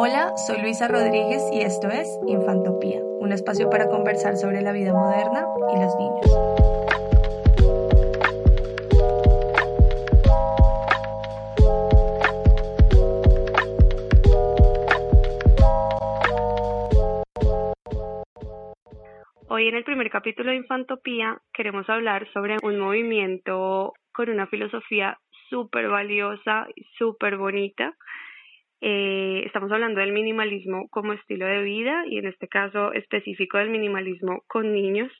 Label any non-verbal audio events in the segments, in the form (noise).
Hola, soy Luisa Rodríguez y esto es Infantopía, un espacio para conversar sobre la vida moderna y los niños. Hoy en el primer capítulo de Infantopía queremos hablar sobre un movimiento con una filosofía súper valiosa y súper bonita eh, estamos hablando del minimalismo como estilo de vida y en este caso específico del minimalismo con niños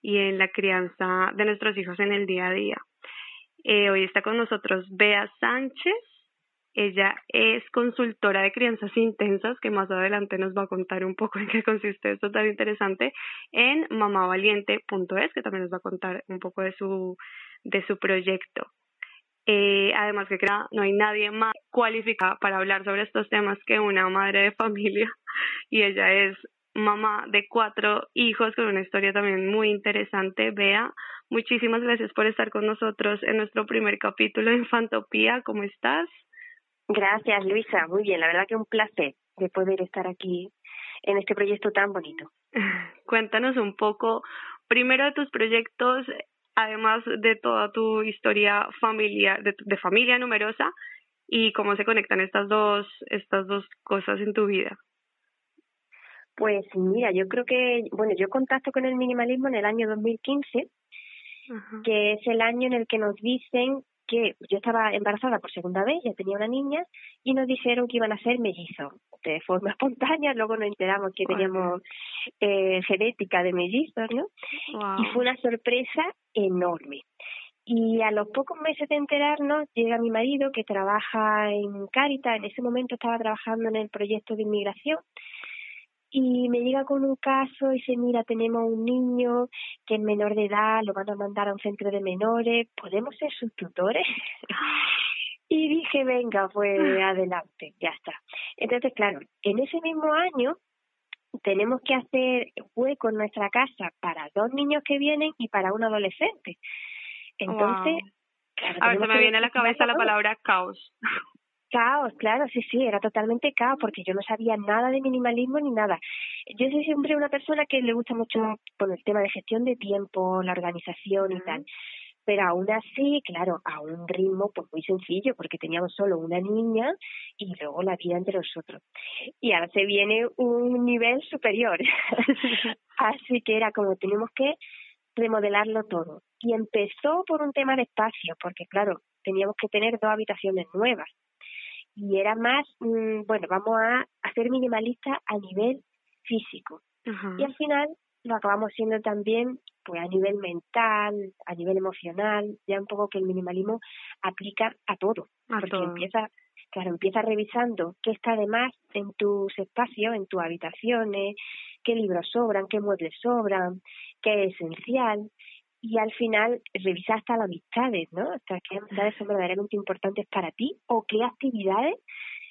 y en la crianza de nuestros hijos en el día a día. Eh, hoy está con nosotros Bea Sánchez. Ella es consultora de crianzas intensas, que más adelante nos va a contar un poco en qué consiste esto tan interesante, en mamavaliente.es, que también nos va a contar un poco de su, de su proyecto. Eh, además que no hay nadie más cualificada para hablar sobre estos temas que una madre de familia (laughs) y ella es mamá de cuatro hijos con una historia también muy interesante. Bea, muchísimas gracias por estar con nosotros en nuestro primer capítulo de Infantopía. ¿Cómo estás? Gracias, Luisa. Muy bien, la verdad que un placer de poder estar aquí en este proyecto tan bonito. (laughs) Cuéntanos un poco, primero de tus proyectos, además de toda tu historia familiar, de, de familia numerosa y cómo se conectan estas dos, estas dos cosas en tu vida. Pues mira, yo creo que, bueno, yo contacto con el minimalismo en el año 2015, que es el año en el que nos dicen que yo estaba embarazada por segunda vez, ya tenía una niña, y nos dijeron que iban a ser mellizos de forma (laughs) espontánea, luego nos enteramos que teníamos eh, genética de mellizos, ¿no? Y fue una sorpresa enorme. Y a los pocos meses de enterarnos llega mi marido que trabaja en Caritas, en ese momento estaba trabajando en el proyecto de inmigración y me llega con un caso y dice, mira, tenemos un niño que es menor de edad, lo van a mandar a un centro de menores, ¿podemos ser sus tutores? (laughs) y dije, venga, pues adelante, ya está. Entonces, claro, en ese mismo año tenemos que hacer hueco en nuestra casa para dos niños que vienen y para un adolescente. Entonces, a ver, se me viene a la cabeza la palabra caos. Caos, claro, sí, sí, era totalmente caos porque yo no sabía nada de minimalismo ni nada. Yo soy siempre una persona que le gusta mucho con el tema de gestión de tiempo, la organización y tal. Pero aún así, claro, a un ritmo pues muy sencillo porque teníamos solo una niña y luego la vida entre nosotros. Y ahora se viene un nivel superior. (laughs) así que era como tenemos que remodelarlo todo. Y empezó por un tema de espacio, porque claro, teníamos que tener dos habitaciones nuevas y era más, mm, bueno, vamos a hacer minimalista a nivel físico. Y al final lo acabamos siendo también pues a nivel mental, a nivel emocional, ya un poco que el minimalismo aplica a todo, porque empieza, claro, empieza revisando qué está de más en tus espacios, en tus habitaciones, qué libros sobran, qué muebles sobran, qué es esencial, y al final revisar hasta las amistades, ¿no? Hasta qué amistades son verdaderamente importantes para ti o qué actividades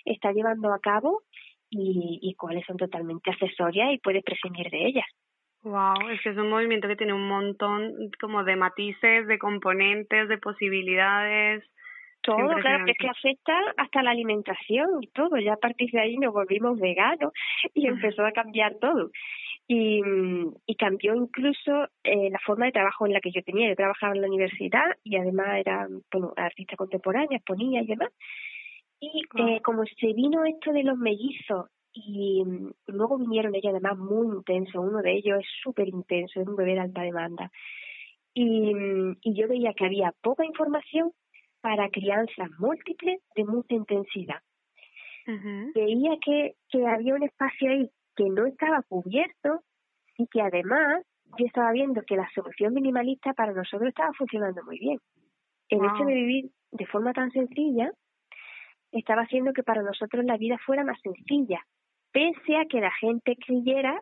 estás llevando a cabo y, y cuáles son totalmente accesorias y puedes prescindir de ellas. Wow, es que es un movimiento que tiene un montón como de matices, de componentes, de posibilidades. Todo, claro, que es que afecta hasta la alimentación y todo. Ya a partir de ahí nos volvimos veganos y empezó a cambiar todo y, y cambió incluso eh, la forma de trabajo en la que yo tenía. Yo trabajaba en la universidad y además era bueno, artista contemporánea, exponía y demás. Y eh, como se vino esto de los mellizos y luego vinieron ellos además muy intensos, uno de ellos es súper intenso, es un bebé de alta demanda. Y, y yo veía que había poca información para crianzas múltiples de mucha intensidad. Veía que, que había un espacio ahí que no estaba cubierto y que además yo estaba viendo que la solución minimalista para nosotros estaba funcionando muy bien. El hecho de vivir de forma tan sencilla, estaba haciendo que para nosotros la vida fuera más sencilla, pese a que la gente creyera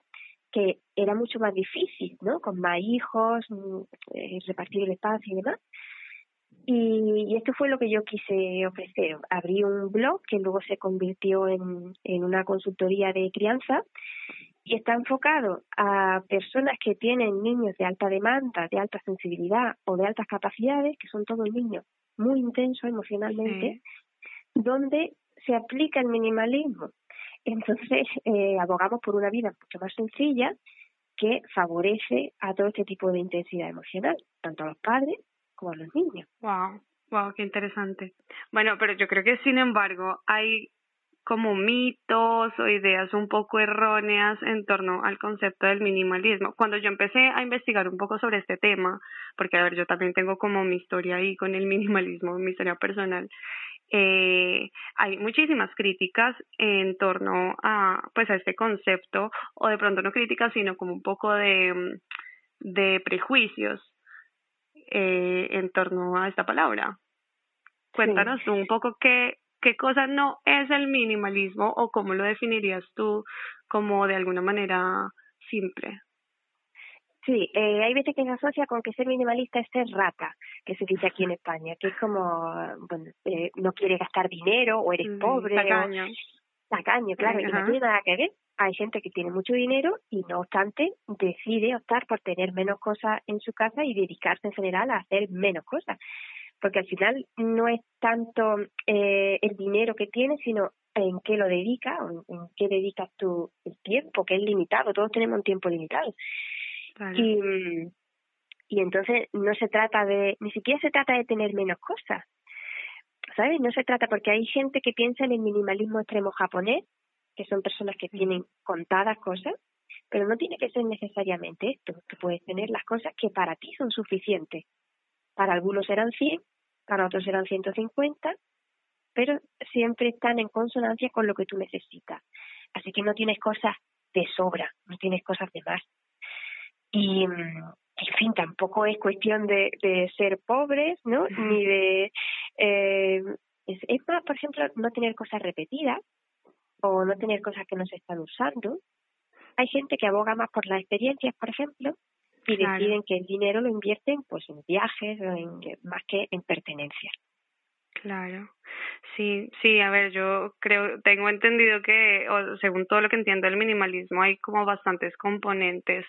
que era mucho más difícil, ¿no? Con más hijos, mm, eh, repartir el espacio y demás. Y, esto fue lo que yo quise ofrecer. Abrí un blog que luego se convirtió en, en una consultoría de crianza y está enfocado a personas que tienen niños de alta demanda, de alta sensibilidad o de altas capacidades, que son todos niños muy intensos emocionalmente, donde se aplica el minimalismo. Entonces, eh, abogamos por una vida mucho más sencilla que favorece a todo este tipo de intensidad emocional, tanto a los padres como los niños. Wow, wow, qué interesante. Bueno, pero yo creo que sin embargo hay como mitos o ideas un poco erróneas en torno al concepto del minimalismo. Cuando yo empecé a investigar un poco sobre este tema, porque a ver, yo también tengo como mi historia ahí con el (laughs) minimalismo, mi historia personal, eh, hay muchísimas críticas en torno a pues a este concepto o de pronto no críticas sino como un poco de, de prejuicios eh, en torno a esta palabra cuéntanos un poco qué qué cosa no es el minimalismo o cómo lo definirías tú como de alguna manera simple Sí, eh, hay veces que se asocia con que ser minimalista es ser rata, que se dice aquí en España, que es como, bueno, eh, no quiere gastar dinero o eres pobre. Tacaño. O, tacaño, claro, y no tiene nada que ver. Hay gente que tiene mucho dinero y no obstante decide optar por tener menos cosas en su casa y dedicarse en general a hacer menos cosas. Porque al final no es tanto eh, el dinero que tienes, sino en qué lo dedicas en qué dedicas tu el tiempo, que es limitado. Todos tenemos un tiempo limitado. Y, y entonces no se trata de, ni siquiera se trata de tener menos cosas, ¿sabes? No se trata porque hay gente que piensa en el minimalismo extremo japonés, que son personas que tienen contadas cosas, pero no tiene que ser necesariamente esto, que puedes tener las cosas que para ti son suficientes. Para algunos serán 100, para otros serán 150, pero siempre están en consonancia con lo que tú necesitas. Así que no tienes cosas de sobra, no tienes cosas de más. Y, en fin, tampoco es cuestión de, de ser pobres, ¿no? Ni de... Eh, es más, por ejemplo, no tener cosas repetidas o no tener cosas que no se están usando. Hay gente que aboga más por las experiencias, por ejemplo, y deciden que el dinero lo invierten pues en viajes o en, más que en pertenencias. Claro, sí, sí, a ver, yo creo, tengo entendido que, o según todo lo que entiendo del minimalismo, hay como bastantes componentes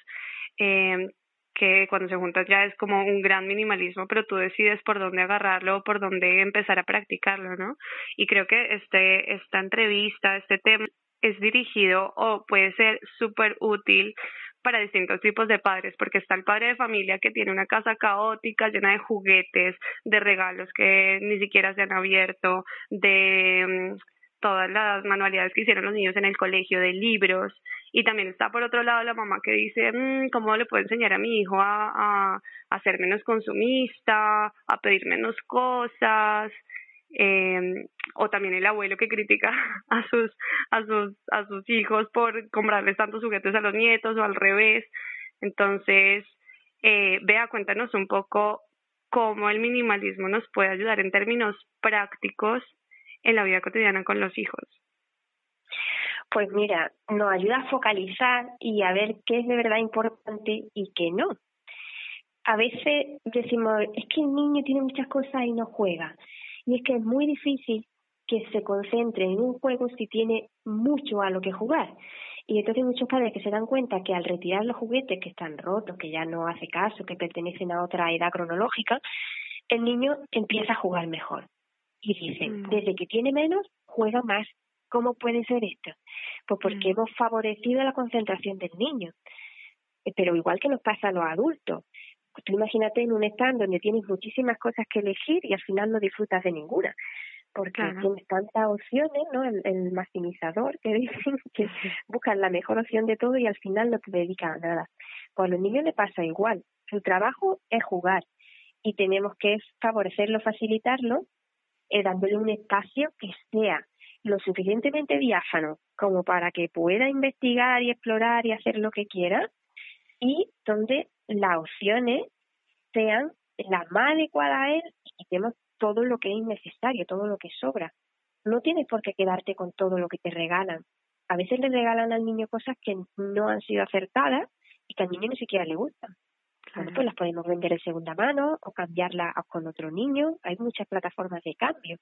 eh, que cuando se juntan ya es como un gran minimalismo, pero tú decides por dónde agarrarlo o por dónde empezar a practicarlo, ¿no? Y creo que este, esta entrevista, este tema es dirigido o puede ser súper útil para distintos tipos de padres, porque está el padre de familia que tiene una casa caótica llena de juguetes, de regalos que ni siquiera se han abierto, de mm, todas las manualidades que hicieron los niños en el colegio, de libros, y también está por otro lado la mamá que dice, mmm, ¿cómo le puedo enseñar a mi hijo a, a, a ser menos consumista, a pedir menos cosas? eh, o también el abuelo que critica (laughs) a sus a sus a sus hijos por comprarles tantos juguetes a los nietos o al revés entonces eh, vea cuéntanos un poco cómo el minimalismo nos puede ayudar en términos prácticos en la vida cotidiana con los hijos pues mira nos ayuda a focalizar y a ver qué es de verdad importante y qué no a veces decimos es que el niño tiene muchas cosas y no juega y es que es muy difícil que se concentre en un juego si tiene mucho a lo que jugar. Y entonces muchos padres que se dan cuenta que al retirar los juguetes que están rotos, que ya no hace caso, que pertenecen a otra edad cronológica, el niño empieza a jugar mejor. Y dicen, mm. desde que tiene menos, juega más. ¿Cómo puede ser esto? Pues porque mm. hemos favorecido la concentración del niño. Eh, pero igual que nos pasa a los adultos. Pues tú imagínate en un stand donde tienes muchísimas cosas que elegir y al final no disfrutas de ninguna, porque tienes tantas opciones, ¿no? El, maximizador que (laughs) dicen que buscan la mejor opción de todo y al final no te dedican a nada. Pues a los niños le pasa igual. Su trabajo es jugar y tenemos que favorecerlo, facilitarlo, eh, dándole un espacio que sea lo suficientemente diáfano como para que pueda investigar y explorar y hacer lo que quiera y donde las opciones sean las más adecuadas a él y quitemos todo lo que es innecesario, todo lo que sobra. No tienes por qué quedarte con todo lo que te regalan. A veces le regalan al niño cosas que no han sido acertadas y que al niño ni siquiera le gustan. Bueno, pues las podemos vender en segunda mano o cambiarlas con otro niño. Hay muchas plataformas de cambio.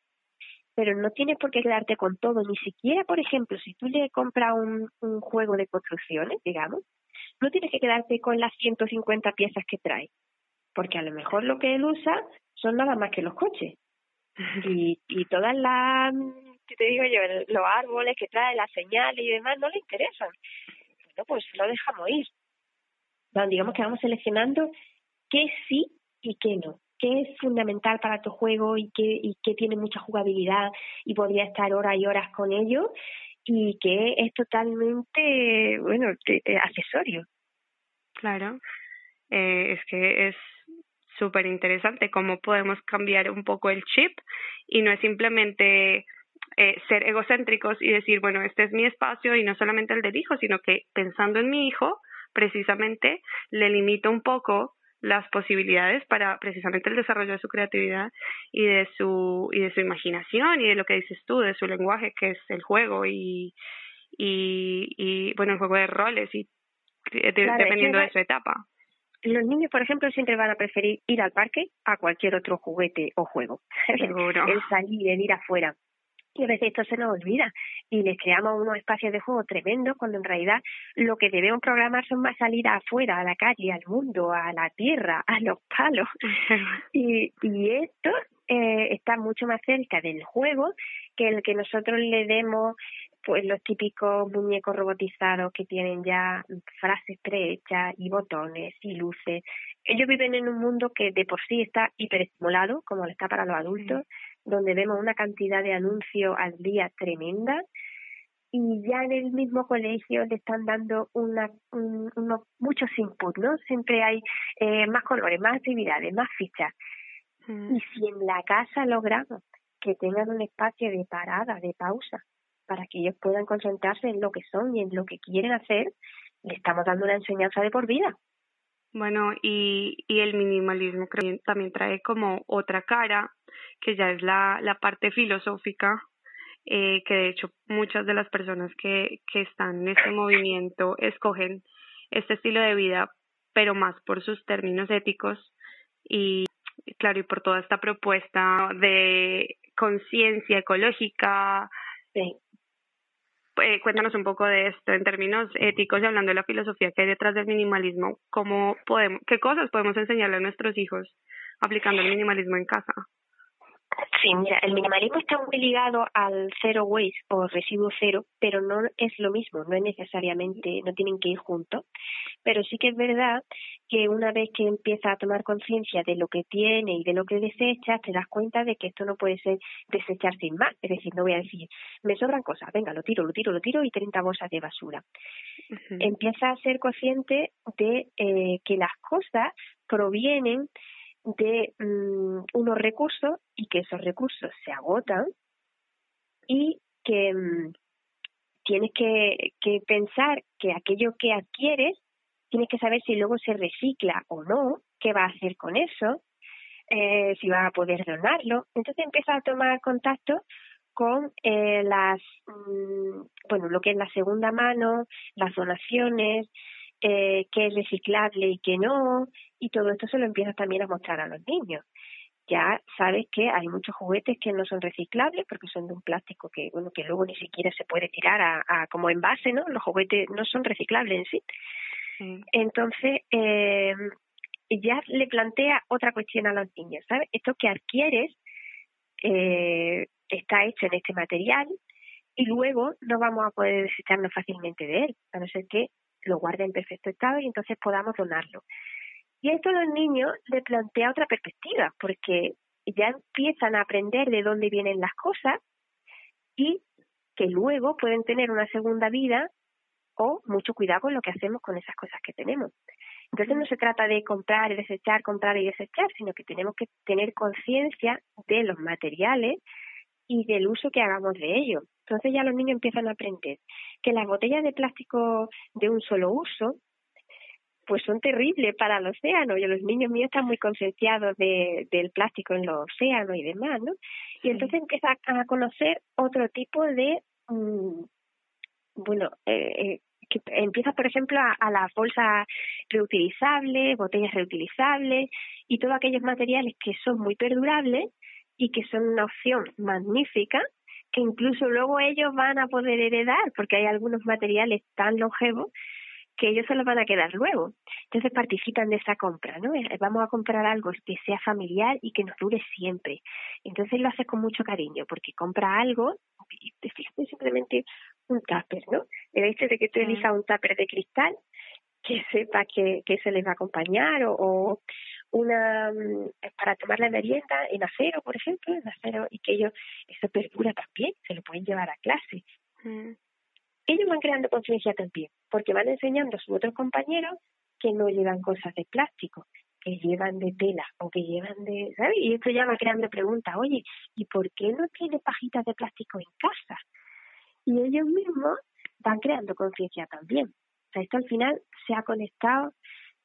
Pero no tienes por qué quedarte con todo, ni siquiera, por ejemplo, si tú le compras un, un juego de construcciones, digamos, no tienes que quedarte con las 150 piezas que trae, porque a lo mejor lo que él usa son nada más que los coches. (laughs) Y, y todas las, ¿qué te digo yo? Los árboles que trae, las señales y demás no le interesan. Bueno, pues lo dejamos ir. Digamos que vamos seleccionando qué sí y qué no qué es fundamental para tu juego y qué, y qué tiene mucha jugabilidad y podría estar horas y horas con ello y que es totalmente, bueno, eh, accesorio. Claro, eh, es que es súper interesante cómo podemos cambiar un poco el chip y no es simplemente eh, ser egocéntricos y decir, bueno, este es mi espacio y no solamente el del hijo, sino que pensando en mi hijo, precisamente le limito un poco las posibilidades para precisamente el desarrollo de su creatividad y de su y de su imaginación y de lo que dices tú de su lenguaje que es el juego y y, y bueno el juego de roles y dependiendo de su etapa. los niños, por ejemplo, siempre van a preferir ir al parque a cualquier otro juguete o juego. (laughs) el salir, el ir afuera y a veces esto se nos olvida y les creamos unos espacios de juego tremendos cuando en realidad lo que debemos programar son más salir afuera, a la calle, al mundo, a la tierra, a los palos. (laughs) y, y esto eh, está mucho más cerca del juego que el que nosotros le demos pues los típicos muñecos robotizados que tienen ya frases prehechas y botones y luces. Ellos viven en un mundo que de por sí está hiperestimulado, como lo está para los adultos, donde vemos una cantidad de anuncios al día tremenda y ya en el mismo colegio le están dando una, unos muchos inputs, ¿no? Siempre hay eh, más colores, más actividades, más fichas. Mm. Y si en la casa logramos que tengan un espacio de parada, de pausa, para que ellos puedan concentrarse en lo que son y en lo que quieren hacer, le estamos dando una enseñanza de por vida. Bueno, y, y el minimalismo creo, también trae como otra cara, que ya es la, la parte filosófica, eh, que de hecho muchas de las personas que, que están en este movimiento escogen este estilo de vida, pero más por sus términos éticos y, claro, y por toda esta propuesta de conciencia ecológica, sí. Eh, cuéntanos un poco de esto en términos éticos y hablando de la filosofía que hay detrás del minimalismo, cómo podemos, qué cosas podemos enseñarle a nuestros hijos aplicando el minimalismo en casa. Sí, mira, el minimalismo está muy ligado al zero waste o residuo cero, pero no es lo mismo, no es necesariamente, no tienen que ir juntos. Pero sí que es verdad que una vez que empiezas a tomar conciencia de lo que tiene y de lo que desechas, te das cuenta de que esto no puede ser desechar sin más. Es decir, no voy a decir, me sobran cosas, venga, lo tiro, lo tiro, lo tiro y 30 bolsas de basura. Empieza a ser consciente de eh, que las cosas provienen de mm, unos recursos y que esos recursos se agotan y que mm, tienes que, que pensar que aquello que adquieres tienes que saber si luego se recicla o no, qué va a hacer con eso, eh, si va a poder donarlo. Entonces empieza a tomar contacto con eh, las, mm, bueno, lo que es la segunda mano, las donaciones, eh, qué es reciclable y qué no, y todo esto se lo empiezas también a mostrar a los niños. Ya sabes que hay muchos juguetes que no son reciclables porque son de un plástico que, bueno, que luego ni siquiera se puede tirar a, a como envase, ¿no? Los juguetes no son reciclables en sí. Entonces, eh, ya le plantea otra cuestión a los niños, ¿sabes? Esto que adquieres eh, está hecho en este material y luego no vamos a poder desecharnos fácilmente de él, a no ser que lo guarde en perfecto estado y entonces podamos donarlo. Y esto a los niños le plantea otra perspectiva, porque ya empiezan a aprender de dónde vienen las cosas y que luego pueden tener una segunda vida o mucho cuidado con lo que hacemos con esas cosas que tenemos. Entonces no se trata de comprar y desechar, comprar y desechar, sino que tenemos que tener conciencia de los materiales y del uso que hagamos de ellos. Entonces ya los niños empiezan a aprender que las botellas de plástico de un solo uso pues son terribles para el océano. Y los niños míos están muy concienciados de, del plástico en los océanos y demás, ¿no? Y entonces empieza a conocer otro tipo de, mm, bueno, eh, eh, que empieza, por ejemplo, a, a las bolsas reutilizables, botellas reutilizables y todos aquellos materiales que son muy perdurables y que son una opción magnífica que incluso luego ellos van a poder heredar porque hay algunos materiales tan longevos que ellos se los van a quedar luego. Entonces participan de esa compra, ¿no? Eh, vamos a comprar algo que sea familiar y que nos dure siempre. Entonces lo haces con mucho cariño porque compra algo simplemente un tupper, ¿no? El hecho de que tú elijas un tupper de cristal que sepa que, que se les va a acompañar o, o una mm, para tomar la merienda en acero, por ejemplo, en acero y que ellos eso perdura también, se lo pueden llevar a clase. Mm ellos van creando conciencia también, porque van enseñando a sus otros compañeros que no llevan cosas de plástico, que llevan de tela o que llevan de, ¿sabes? Y esto ya va creando preguntas, oye, ¿y por qué no tiene pajitas de plástico en casa? Y ellos mismos van creando conciencia también. O sea, esto al final se ha conectado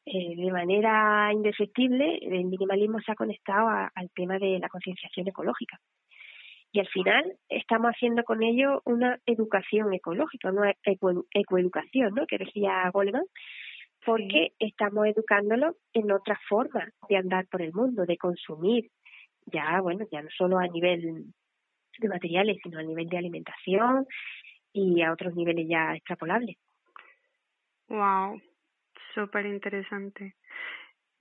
eh, de manera indefectible, el minimalismo se ha conectado al tema de la concienciación ecológica. Y al final estamos haciendo con ello una educación ecológica, una ecoeducación, ¿no? que decía Goleman, porque estamos educándolo en otra forma de andar por el mundo, de consumir, ya, bueno, ya no solo a nivel de materiales, sino a nivel de alimentación y a otros niveles ya extrapolables. Wow, súper interesante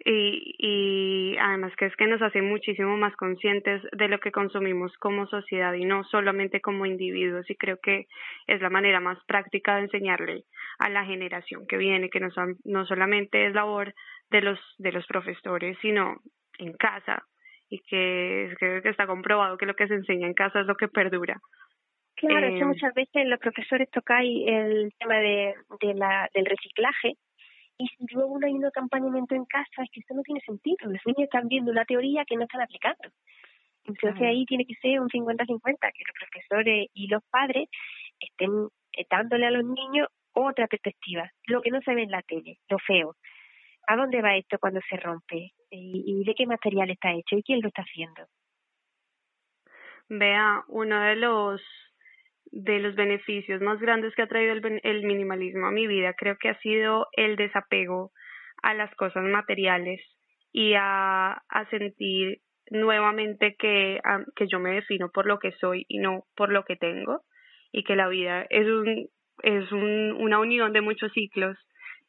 y, y además que es que nos hace muchísimo más conscientes de lo que consumimos como sociedad y no solamente como individuos. Y creo que es la manera más práctica de enseñarle a la generación que viene que no, son, no solamente es labor de los de los profesores sino en casa. Y que, que, que está comprobado que lo que se enseña en casa es lo que perdura. Claro, eh, muchas veces los profesores tocáis el tema de, de la, del reciclaje y luego no hay un acompañamiento en casa, es que esto no tiene sentido. Los niños están viendo una teoría que no están aplicando. Entonces ahí tiene que ser un 50-50, que los profesores y los padres estén eh, dándole a los niños otra perspectiva, lo que no se ve en la tele, lo feo. ¿A dónde va esto cuando se rompe? ¿Y, de qué material está hecho? ¿Y quién lo está haciendo? Vea, uno de los de los beneficios más grandes que ha traído el, minimalismo a mi vida. Creo que ha sido el desapego a las cosas materiales y a, a sentir nuevamente que, que yo me defino por lo que soy y no por lo que tengo. Y que la vida es un es un, una unión de muchos ciclos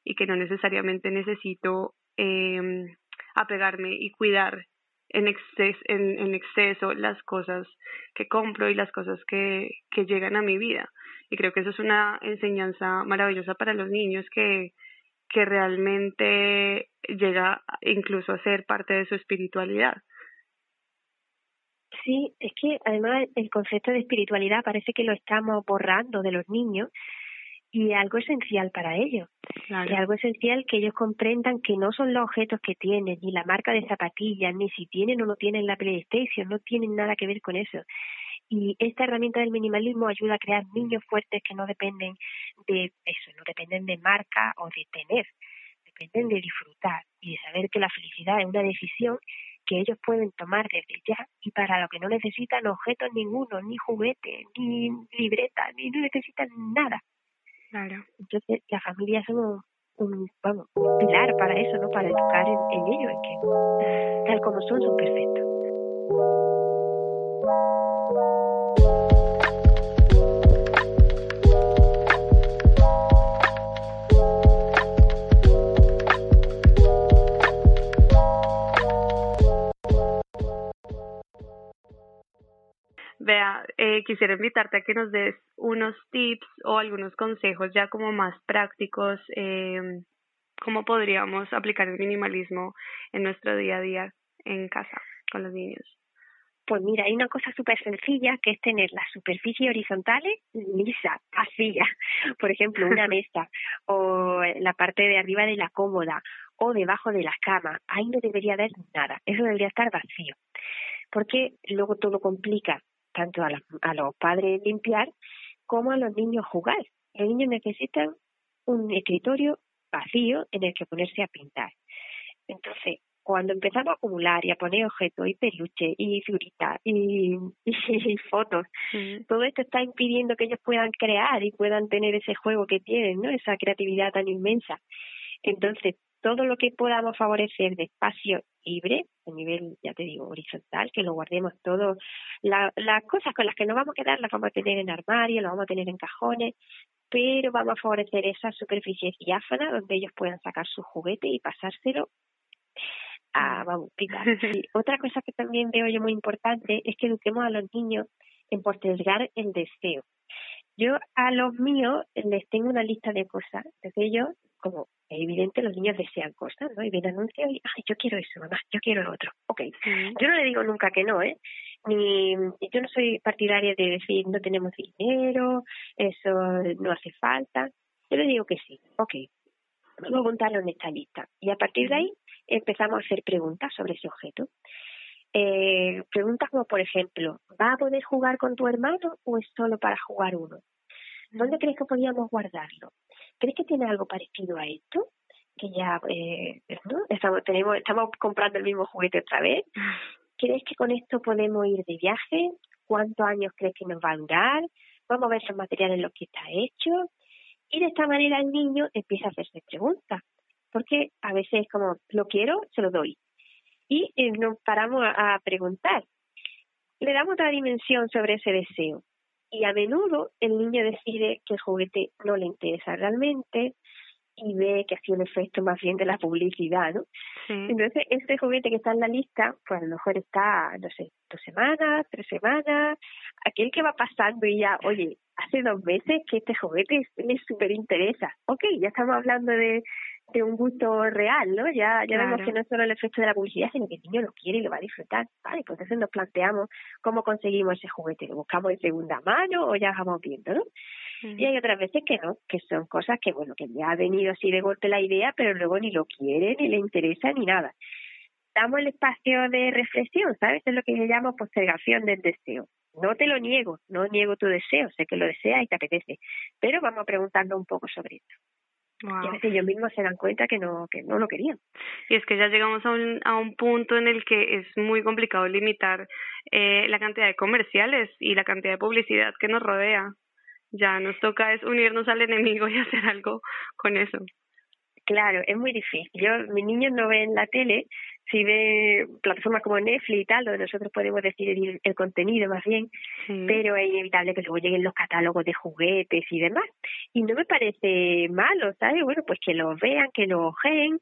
y que no necesariamente necesito eh, apegarme y cuidar en, exces en, en exceso las cosas que compro y las cosas que, que llegan a mi vida. Y creo que eso es una enseñanza maravillosa para los niños que, que realmente llega incluso a ser parte de su espiritualidad. Sí, es que además el concepto de espiritualidad parece que lo estamos borrando de los niños y algo esencial para ellos. Y algo esencial que ellos comprendan que no son los objetos que tienen, ni la marca de zapatillas, ni si tienen o no tienen la PlayStation, no tienen nada que ver con eso. Y esta herramienta del minimalismo ayuda a crear niños fuertes que no dependen de eso, no dependen de marca o de tener, dependen de disfrutar y de saber que la felicidad es una decisión que ellos pueden tomar desde ya y para lo que no necesitan objetos ninguno, ni juguetes, ni libreta, ni no necesitan nada Claro. Entonces, la familia somos un, vamos, un pilar para eso, ¿no? Para educar en, en ellos, en que tal como son, son perfectos. Vea, eh, quisiera invitarte a que nos des unos tips o algunos consejos ya como más prácticos, eh, cómo podríamos aplicar el minimalismo en nuestro día a día en casa con los niños. Pues mira, hay una cosa súper sencilla que es tener las superficies horizontales lisas, vacías. (laughs) Por ejemplo, una (laughs) mesa o la parte de arriba de la cómoda o debajo de las camas. Ahí no debería haber nada. Eso debería estar vacío. Porque luego todo complica tanto a, a los padres limpiar como a los niños jugar. Los niños necesitan un escritorio vacío en el que ponerse a pintar. Entonces, cuando empezamos a acumular y a poner objetos y peluches y figuritas y, (laughs) y, fotos, todo esto está impidiendo que ellos puedan crear y puedan tener ese juego que tienen, ¿no? Esa creatividad tan inmensa. Entonces, todo lo que podamos favorecer de espacio libre, a nivel, ya te digo, horizontal, que lo guardemos todo, la, las cosas con las que nos vamos a quedar las vamos a tener en armario, las vamos a tener en cajones, pero vamos a favorecer esa superficie diáfana donde ellos puedan sacar su juguete y pasárselo a vamos, (laughs) Y otra cosa que también veo yo muy importante es que eduquemos a los niños en postergar el deseo. Yo a los míos les tengo una lista de cosas, entonces ellos, como es evidente, los niños desean cosas, ¿no? Y ven anuncios y, ay, yo quiero eso, mamá, yo quiero lo otro. Ok, yo no le digo nunca que no, ¿eh? Ni, yo no soy partidaria de decir, no tenemos dinero, eso no hace falta. Yo le digo que sí, ok, vamos a apuntarlo en esta lista. Y a partir de ahí empezamos a hacer preguntas sobre ese objeto. Eh, preguntas como, por ejemplo, ¿va a poder jugar con tu hermano o es solo para jugar uno? ¿Dónde crees que podríamos guardarlo? ¿Crees que tiene algo parecido a esto? Que ya eh, estamos, tenemos, estamos comprando el mismo juguete otra vez. ¿Crees que con esto podemos ir de viaje? ¿Cuántos años crees que nos va a durar? Vamos a ver los materiales en los que está hecho. Y de esta manera el niño empieza a hacerse preguntas porque a veces como lo quiero, se lo doy. Y eh, nos paramos a, preguntar. Le damos otra dimensión sobre ese deseo. Y a menudo el niño decide que el juguete no le interesa realmente y ve que ha sido un efecto más bien de la publicidad, ¿no? Entonces, este juguete que está en la lista, pues a lo mejor está, no sé, dos semanas, tres semanas, aquel que va pasando y ya, oye, hace dos meses que este juguete le súper interesa. Ok, ya estamos hablando de, de un gusto real, ¿no? Ya, ya vemos que no es solo el efecto de la publicidad, sino que el niño lo quiere y lo va a disfrutar. Vale, pues entonces nos planteamos cómo conseguimos ese juguete. ¿Lo buscamos en segunda mano o ya vamos viendo, no? Y hay otras veces que no, que son cosas que, bueno, que ya ha venido así de golpe la idea, pero luego ni lo quiere, ni le interesa, ni nada. Damos el espacio de reflexión, ¿sabes? Es lo que yo llamo postergación del deseo. No te lo niego, no niego tu deseo, sé que lo deseas y te apetece, pero vamos preguntando un poco sobre esto. Y a veces ellos mismos se dan cuenta que no, que no lo querían. Y es que ya llegamos a un, a un punto en el que es muy complicado limitar eh, la cantidad de comerciales y la cantidad de publicidad que nos rodea. Ya nos toca es unirnos al enemigo y (laughs) hacer algo con eso. Claro, es muy difícil. Yo, mis niños no ven la tele, si ve plataformas como Netflix y tal, donde nosotros podemos decidir el contenido más bien, pero es inevitable que luego lleguen los catálogos de juguetes y demás. Y no me parece malo, ¿sabes? Bueno, pues que los vean, que los ojeen,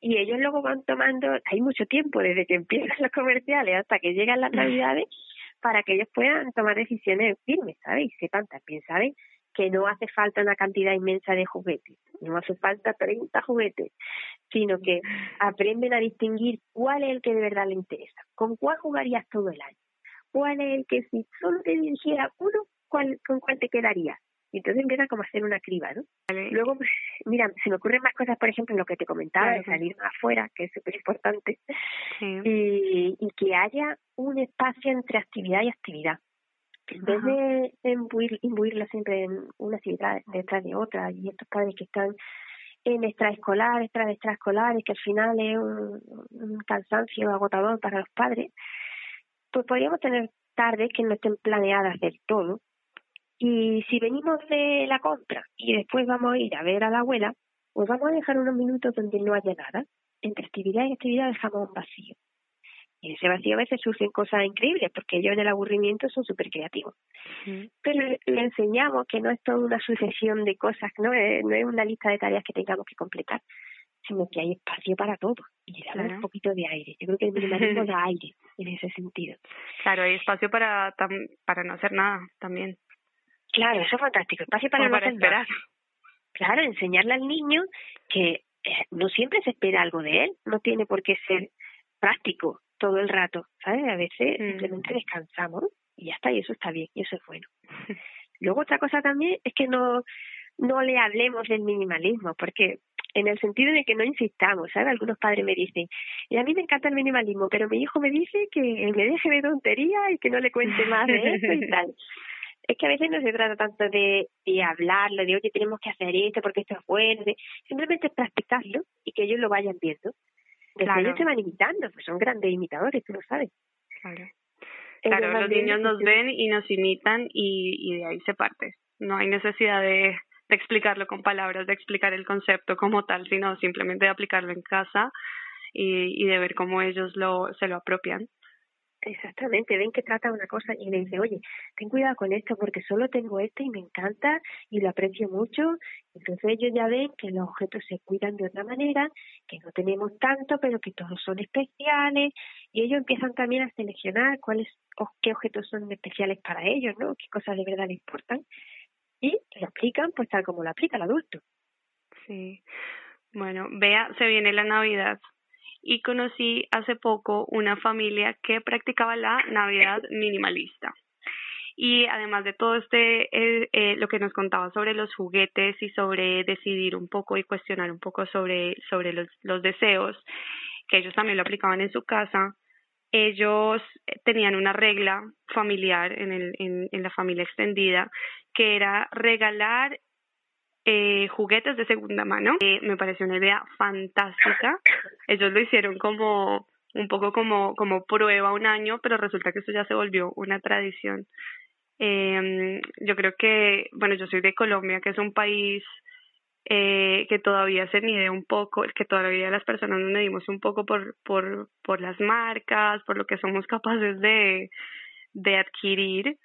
y ellos luego van tomando, hay mucho tiempo desde que empiezan los comerciales hasta que llegan las (laughs) navidades, para que ellos puedan tomar decisiones firmes, ¿sabes? Y sepan también, ¿sabes? Que no hace falta una cantidad inmensa de juguetes, no hace falta 30 juguetes, sino que aprenden a distinguir cuál es el que de verdad le interesa, con cuál jugarías todo el año, cuál es el que si solo te dirigiera uno, cuál, con cuál te quedarías. Y entonces empiezan como a hacer una criba, ¿no? Luego, pues, (laughs) mira, se me ocurren más cosas, por ejemplo, lo que te comentaba, de salir afuera, que es súper importante, y, y que haya un espacio entre actividad y actividad en vez de imbuir, imbuirla siempre en una actividad detrás de otra y estos padres que están en extraescolar, extra extraescolares, que al final es un, cansancio agotador para los padres, pues podríamos tener tardes que no estén planeadas del todo. Y si venimos de la compra y después vamos a ir a ver a la abuela, pues vamos a dejar unos minutos donde no haya nada. Entre actividad y actividad dejamos un vacío. Y ese vacío a veces surgen cosas increíbles, porque ellos en el aburrimiento son súper creativos. Pero le enseñamos que no es toda una sucesión de cosas, ¿no? Es, no es una lista de tareas que tengamos que completar, sino que hay espacio para todo y le damos un poquito de aire. Yo creo que el minimalismo da aire en ese sentido. Claro, hay espacio para, para no hacer nada también. Claro, eso es fantástico. Espacio para no hacer esperar. Nada. Claro, enseñarle al niño que eh, no siempre se espera algo de él, no tiene por qué ser práctico todo el rato, ¿sabes? A veces mm. simplemente descansamos y ya está, y eso está bien, y eso es bueno. (laughs) Luego otra cosa también es que no, no le hablemos del minimalismo, porque en el sentido de que no insistamos, ¿sabes? Algunos padres me dicen, y a mí me encanta el minimalismo, pero mi hijo me dice que me deje de tontería y que no le cuente más de eso y tal. (laughs) Es que a veces no se trata tanto de, de hablarlo, de oye, tenemos que hacer esto porque esto es bueno, simplemente practicarlo y que ellos lo vayan viendo. Después ellos se van imitando, pues son grandes imitadores, tú lo sabes. Claro. Claro, los niños nos ven y nos imitan y, y de ahí se parte. No hay necesidad de, de explicarlo con palabras, de explicar el concepto como tal, sino simplemente de aplicarlo en casa y, y de ver cómo ellos lo, se lo apropian. Exactamente, ven que trata una cosa y le dice, oye, ten cuidado con esto porque solo tengo este y me encanta y lo aprecio mucho. Entonces ellos ya ven que los objetos se cuidan de otra manera, que no tenemos tanto, pero que todos son especiales y ellos empiezan también a seleccionar cuáles o qué objetos son especiales para ellos, ¿no? Qué cosas de verdad les importan y lo aplican pues tal como lo aplica el adulto. Sí. Bueno, vea, se viene la Navidad y conocí hace poco una familia que practicaba la Navidad minimalista. Y además de todo este, eh, lo que nos contaba sobre los juguetes y sobre decidir un poco y cuestionar un poco sobre, sobre los, deseos, que ellos también lo aplicaban en su casa, ellos tenían una regla familiar en, el, en la familia extendida que era regalar eh, juguetes de segunda mano. Eh, me pareció una idea fantástica. Ellos lo hicieron como un poco como, como prueba un año, pero resulta que eso ya se volvió una tradición. Eh, yo creo que, bueno, yo soy de Colombia, que es un país eh, que todavía se mide un poco, que todavía las personas nos medimos un poco por, por, por las marcas, por lo que somos capaces de, de adquirir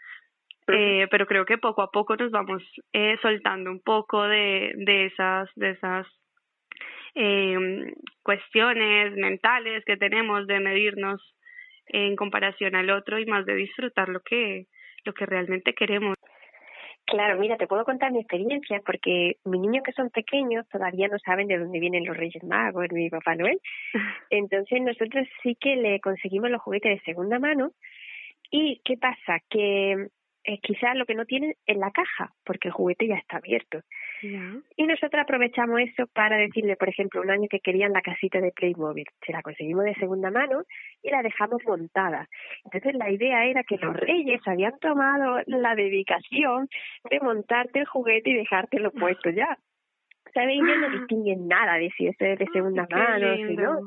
eh, pero creo que poco a poco nos vamos eh, soltando un poco de, de esas, de esas eh, cuestiones mentales que tenemos de medirnos en comparación al otro y más de disfrutar lo que, lo que realmente queremos. Claro, mira, te puedo contar mi experiencia porque mis niños que son pequeños todavía no saben de dónde vienen los Reyes Magos ni Papá Noel. (laughs) Entonces nosotros sí que le conseguimos los juguetes de segunda mano. ¿Y qué pasa? Que eh, quizás lo que no tienen es la caja, porque el juguete ya está abierto. Y nosotros aprovechamos eso para decirle, por ejemplo, un año que querían la casita de Playmobil. Se la conseguimos de segunda mano y la dejamos montada. Entonces la idea era que los reyes habían tomado la dedicación de montarte el juguete y dejártelo puesto ya. ¿Sabéis? Ellos no (gasps) distinguen nada de si este es de segunda mano, si no.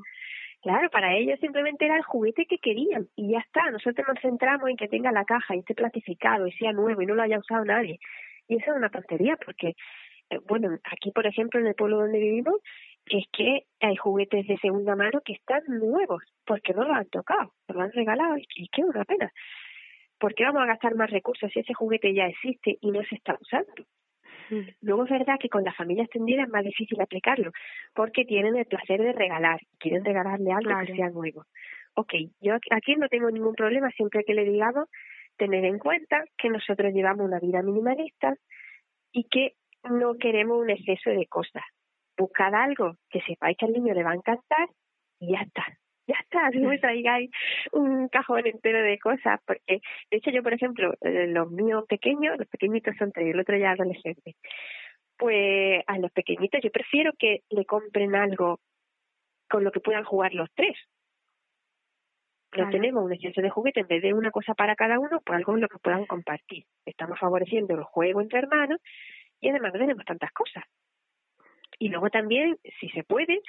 Claro, para ellos simplemente era el juguete que querían y ya está. Nosotros nos centramos en que tenga la caja y esté plastificado y sea nuevo y no lo haya usado nadie. Y eso es una tontería porque, eh, bueno, aquí por ejemplo en el pueblo donde vivimos, es que hay juguetes de segunda mano que están nuevos porque no lo han tocado, lo han regalado y, y qué una pena. ¿Por qué vamos a gastar más recursos si ese juguete ya existe y no se está usando? Luego es verdad que con la familia extendida es más difícil aplicarlo, porque tienen el placer de regalar, quieren regalarle algo que sea nuevo. Ok, yo aquí no tengo ningún problema siempre que le digamos tener en cuenta que nosotros llevamos una vida minimalista y que no queremos un exceso de cosas. Buscad algo que sepáis que al niño le va a encantar y ya está ya está, no me traigáis un cajón entero de cosas, porque de hecho yo, por ejemplo, eh, los míos pequeños, los pequeñitos son tres, el otro ya adolescente, pues a los pequeñitos yo prefiero que le compren algo con lo que puedan jugar los tres. No tenemos un exceso de juguete, en vez de una cosa para cada uno, pues algo en lo que puedan compartir. Estamos favoreciendo el juego entre hermanos y además no tenemos tantas cosas. Y luego también, si se puede,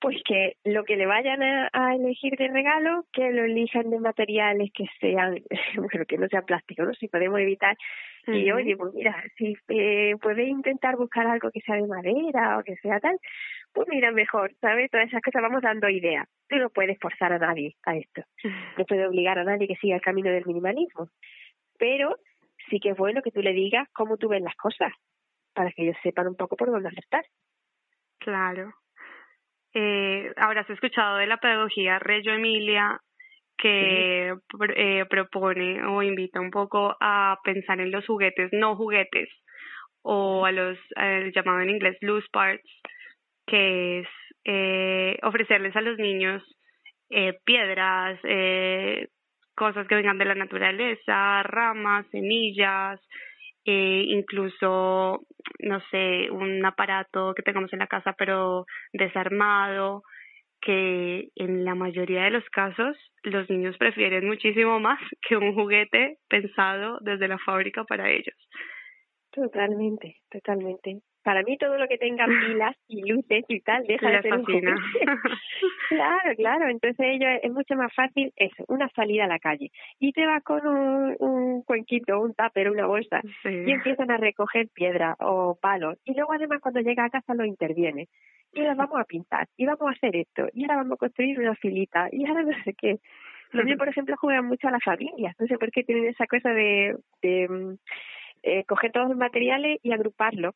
pues que lo que le vayan a, elegir de regalo, que lo elijan de materiales que sean, (laughs) bueno, que no sean plásticos, ¿no? Si podemos evitar. Y oye, pues mira, si eh, puedes intentar buscar algo que sea de madera o que sea tal, pues mira, mejor, ¿sabes? Todas esas cosas vamos dando ideas. Tú no puedes forzar a nadie a esto. No puedes obligar a nadie que siga el camino del minimalismo. Pero sí que es bueno que tú le digas cómo tú ves las cosas, para que ellos sepan un poco por dónde acertar. Claro, eh, habrás escuchado de la pedagogía Reggio Emilia que eh, propone o invita un poco a pensar en los juguetes no juguetes o a los eh, llamado en inglés loose parts que es eh, ofrecerles a los niños eh, piedras eh, cosas que vengan de la naturaleza ramas semillas eh, incluso, no sé, un aparato que tengamos en la casa pero desarmado, que en la mayoría de los casos los niños prefieren muchísimo más (laughs) que un juguete pensado desde la fábrica para ellos. Totalmente, totalmente. Para mí todo lo que tenga (laughs) pilas y luces y tal deja de ser un juguete. (laughs) claro, claro. Entonces ello es mucho más fácil eso, una salida a la calle. Y te vas con un, un cuenquito, un tupper, una bolsa y empiezan a recoger piedra o palos. Y luego además cuando llega a casa lo interviene. Y ahora vamos a pintar, y vamos a hacer esto, y ahora vamos a construir una filita, y ahora no sé qué. Los (laughs) niños, por ejemplo, juegan mucho a las familias. No sé por qué tienen esa cosa de, de mm, eh, coger todos los materiales y agruparlos.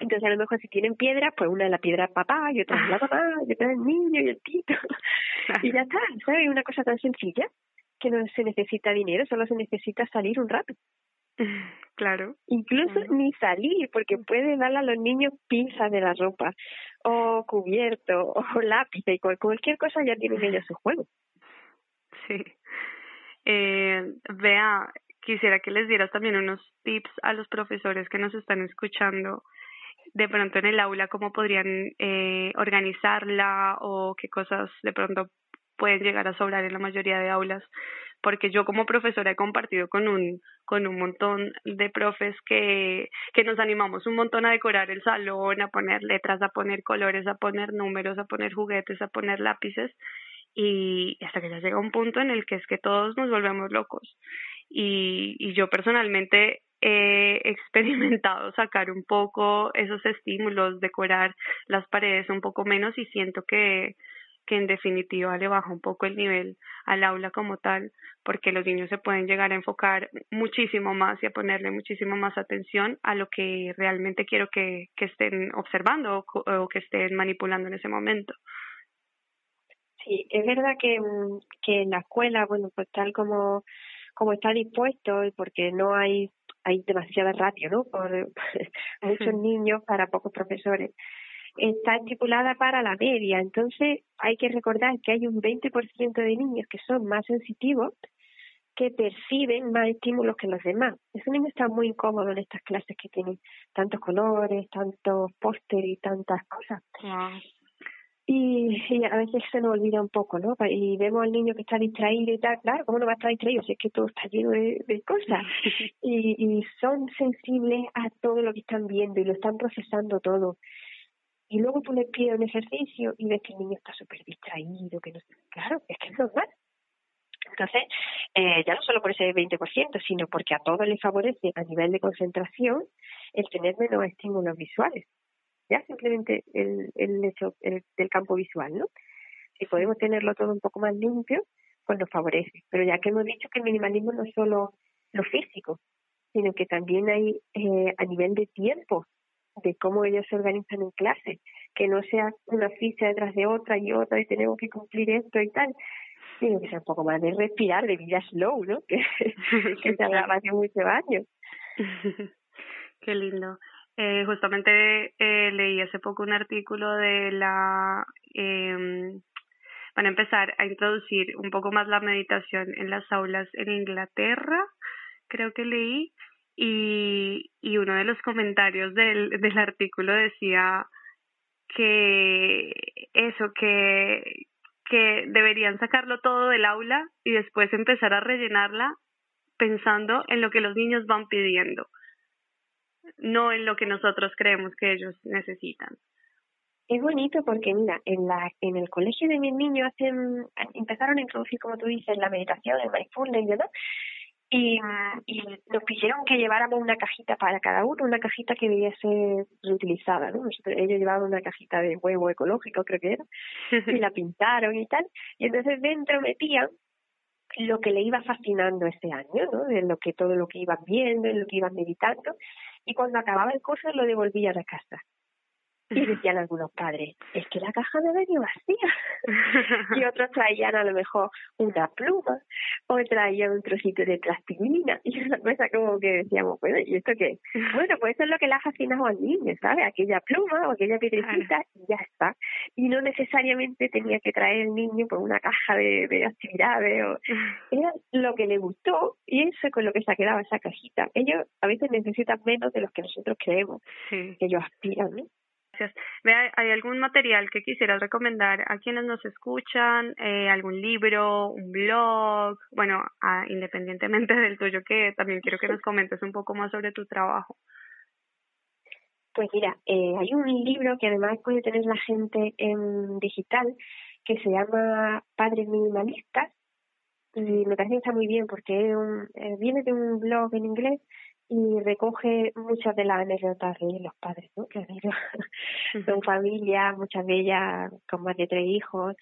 Entonces, a lo mejor si tienen piedras, pues una es la piedra papá, y otra es la mamá, y otra es el niño y el tito. (laughs) y ya está, ¿sabes? Una cosa tan sencilla que no se necesita dinero, solo se necesita salir un rato. (laughs) Claro. Incluso ni salir, porque puede darle a los niños pinzas de la ropa, o cubierto, o (laughs) lápiz, y cualquier cosa ya tienen ellos su juego. Sí. Eh, vea, quisiera que les dieras también unos tips a los profesores que nos están escuchando de pronto en el aula cómo podrían eh, organizarla o qué cosas de pronto pueden llegar a sobrar en la mayoría de aulas. Porque yo como profesora he compartido con un con un montón de profes que que nos animamos un montón a decorar el salón, a poner letras, a poner colores, a poner números, a poner juguetes, a poner lápices. Y hasta que ya llega un punto en el que es que todos nos volvemos locos y, y yo personalmente he (laughs) experimentado sacar un poco esos estímulos, decorar las paredes un poco menos y siento que, que en definitiva le baja un poco el nivel al aula como tal, porque los niños se pueden llegar a enfocar muchísimo más y a ponerle muchísimo más atención a lo que realmente quiero que, que estén observando o, o que estén manipulando en ese momento. Sí, es verdad que, mm, que en la escuela, bueno, pues tal como como está dispuesto y porque no hay hay demasiada ratio, ¿no? Por (laughs) muchos niños para pocos profesores. Está estipulada para la media, entonces hay que recordar que hay un 20% de niños que son más sensitivos que perciben más estímulos que los demás. Ese niño está muy incómodo en estas clases que tienen tantos colores, tantos pósteres y tantas cosas y, a veces se nos olvida un poco, ¿no? Y vemos al niño que está distraído y tal, claro, ¿cómo no va a estar distraído si es que todo está lleno de, de cosas? (laughs) y, y son sensibles a todo lo que están viendo y lo están procesando todo. Y luego tú le pides un ejercicio y ves que el niño está súper distraído, que no Claro, es que es normal. Entonces, eh, ya no solo por ese 20%, sino porque a todos les favorece a nivel de concentración el tener menos estímulos visuales ya simplemente el, el hecho del campo visual, ¿no? Si podemos tenerlo todo un poco más limpio, pues nos favorece. Pero ya que hemos dicho que el minimalismo no es solo lo físico, sino que también hay eh, a nivel de tiempo, de cómo ellos se organizan en clase, que no sea una ficha detrás de otra y otra y tenemos que cumplir esto y tal, sino que sea un poco más de respirar, de vida slow, ¿no? (laughs) Que, que se hablaba hace muchos años. Qué lindo. Eh, justamente eh, leí hace poco un artículo de la eh, van a empezar a introducir un poco más la meditación en las aulas en Inglaterra, creo que leí, y, y uno de los comentarios del, del artículo decía que eso, que, que deberían sacarlo todo del aula y después empezar a rellenarla pensando en lo que los niños van pidiendo no en lo que nosotros creemos que ellos necesitan. Es bonito porque, mira, en, la, en el colegio de mis niños hacen, empezaron a introducir, como tú dices, la meditación, el mindfulness, ¿verdad? Y, y nos pidieron que lleváramos una cajita para cada uno, una cajita que debía ser reutilizada, ¿no? ellos llevaban una cajita de huevo ecológico, creo que era, y la (laughs) pintaron y tal. Y entonces dentro metían lo que le iba fascinando ese año, ¿no? De lo que todo lo que iban viendo, en lo que iban meditando y cuando acababa el curso lo devolvía a la casa. Y decían algunos padres, es que la caja me venía vacía. (laughs) y otros traían a lo mejor una pluma o traían un trocito de plastilina. Y una cosa como que decíamos, bueno, ¿y esto qué? (laughs) Bueno, pues eso es lo que le ha fascinado al niño, ¿sabes? Aquella pluma o aquella piedrecita y ya está. Y no necesariamente tenía que traer el niño por una caja de, de actividades. O... (laughs) Era lo que le gustó y eso es con lo que se ha quedado esa cajita. Ellos a veces necesitan menos de los que nosotros creemos que ellos aspiran, ¿no? Gracias. Vea, ¿hay algún material que quisieras recomendar a quienes nos escuchan? Eh, ¿Algún libro, un blog? Bueno, ah, independientemente (laughs) del tuyo, que también quiero que nos comentes un poco más sobre tu trabajo. Pues mira, eh, hay un libro que además puede tener la gente en digital que se llama Padres Minimalistas y me parece que está muy bien porque un, eh, viene de un blog en inglés y recoge muchas de las anécdotas de los padres, ¿no? Que han ido, (laughs) son familias, muchas de ellas con más de tres hijos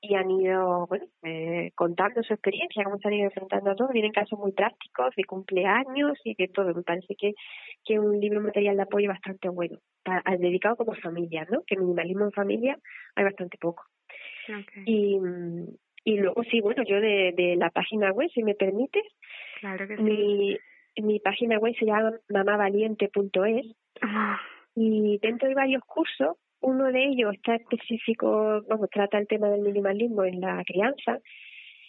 y han ido, bueno, eh, contando su experiencia, cómo se han ido enfrentando a todo. Vienen casos muy prácticos de cumpleaños y de todo. Me parece que que un libro material de apoyo bastante bueno, para, dedicado como familia, ¿no? Que minimalismo en familia hay bastante poco. Y, y luego sí, bueno, yo de, de la página web, si me permites, claro que sí. mi, mi página web se llama mamavaliente.es ah. y dentro de varios cursos, uno de ellos está específico, vamos, trata el tema del minimalismo en la crianza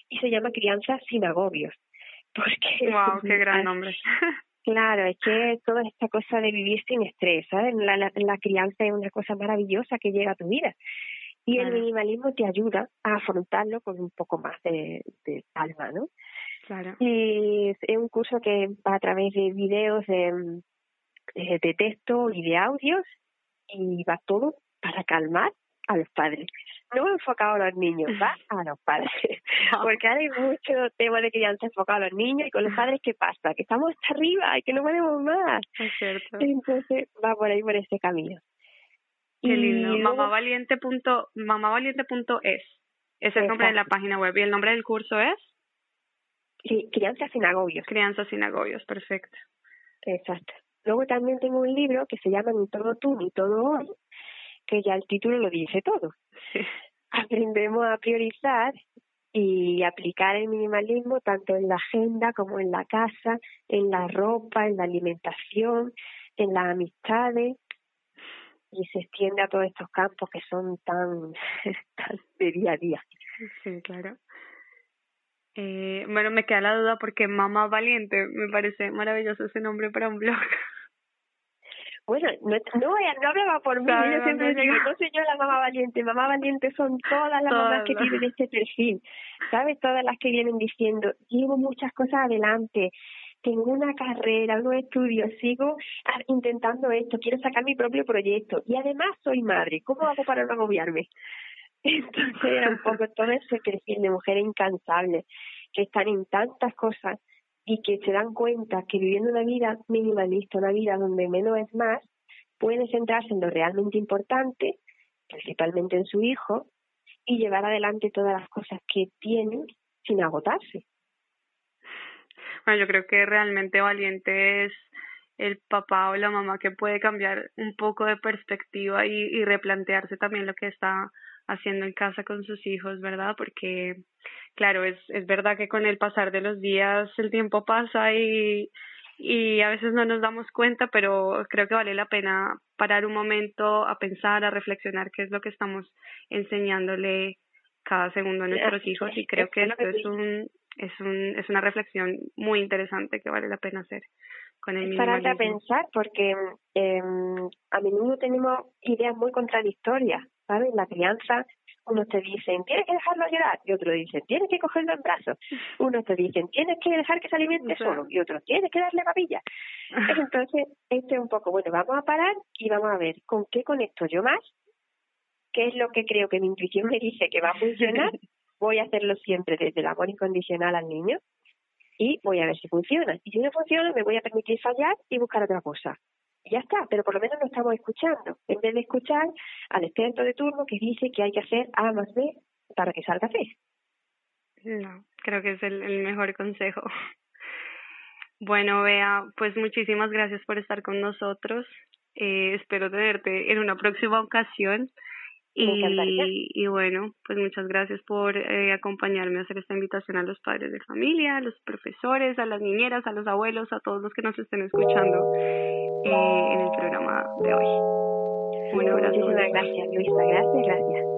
y se llama Crianza sin agobios. (laughs) Porque, wow, qué gran nombre. (laughs) (laughs) Claro, es que toda esta cosa de vivir sin estrés, ¿sabes? La, la, la crianza es una cosa maravillosa que llega a tu vida. Y el minimalismo te ayuda a afrontarlo con un poco más de, de calma, ¿no? Claro. Y es un curso que va a través de videos de, eh, de texto y de audios y va todo para calmar a los padres. No enfocado a los niños, va a los padres. (laughs) Porque hay mucho tema de crianza enfocado a los niños y con los padres, ¿qué pasa? Que estamos hasta arriba y que no podemos más. Es cierto. Entonces va por ahí, por ese camino. Qué lindo. Mamavaliente punto, mamavaliente.es. Es el nombre de la página web. ¿Y el nombre del curso es? Sí, Crianza sin agobios. Crianza sin agobios, perfecto. Exacto. Luego también tengo un libro que se llama Ni todo tú, ni todo hoy, que ya el título lo dice todo. Aprendemos a priorizar y aplicar el minimalismo tanto en la agenda como en la casa, en la ropa, en la alimentación, en las amistades y se extiende a todos estos campos que son tan, (laughs) tan de día a día. Sí, claro. Eh, bueno, me queda la duda porque Mamá Valiente me parece maravilloso ese nombre para un blog. Bueno, no, no, no hablaba por mí, yo siempre digo, no soy yo la mamá valiente, mamá valiente son todas las mamás que tienen este perfil, ¿sabes? Todas las que vienen diciendo, llevo muchas cosas adelante, tengo una carrera, unos estudios, sigo intentando esto, quiero sacar mi propio proyecto y además soy madre, ¿cómo hago para no agobiarme? Entonces era un poco todo ese perfil de mujeres incansables que están en tantas cosas y que se dan cuenta que viviendo una vida minimalista, una vida donde menos es más, pueden centrarse en lo realmente importante, principalmente en su hijo, y llevar adelante todas las cosas que tienen sin agotarse. Bueno, yo creo que realmente valiente es el papá o la mamá que puede cambiar un poco de perspectiva y replantearse también lo que está haciendo en casa con sus hijos, ¿verdad? Porque, claro, es, es verdad que con el pasar de los días el tiempo pasa y, y a veces no nos damos cuenta, pero creo que vale la pena parar un momento a pensar, a reflexionar qué es lo que estamos enseñándole cada segundo a nuestros hijos y creo que esto es un es un es una reflexión muy interesante que vale la pena hacer con el para pensar porque eh, a menudo tenemos ideas muy contradictorias ¿sabes? La crianza, unos te dicen, tienes que dejarlo llorar, y otros dicen, tienes que cogerlo en brazos. Unos te dicen, tienes que dejar que se alimente solo, y otros, tienes que darle papilla. (laughs) Entonces, este es un poco, bueno, vamos a parar y vamos a ver con qué conecto yo más, qué es lo que creo que mi intuición me dice que va a funcionar, (laughs) voy a hacerlo siempre desde el amor incondicional al niño, y voy a ver si funciona. Y si no funciona, me voy a permitir fallar y buscar otra cosa ya está, pero por lo menos lo estamos escuchando, en vez de escuchar al experto de turno que dice que hay que hacer A más B para que salga C. No, creo que es el, mejor consejo. Bueno, Bea, pues muchísimas gracias por estar con nosotros. Eh, espero tenerte en una próxima ocasión. Y, y bueno, pues muchas gracias por eh, acompañarme a hacer esta invitación a los padres de familia, a los profesores, a las niñeras, a los abuelos, a todos los que nos estén escuchando eh, en el programa de hoy. Un abrazo. Muchísimas gracias, Luisa. Gracias, gracias.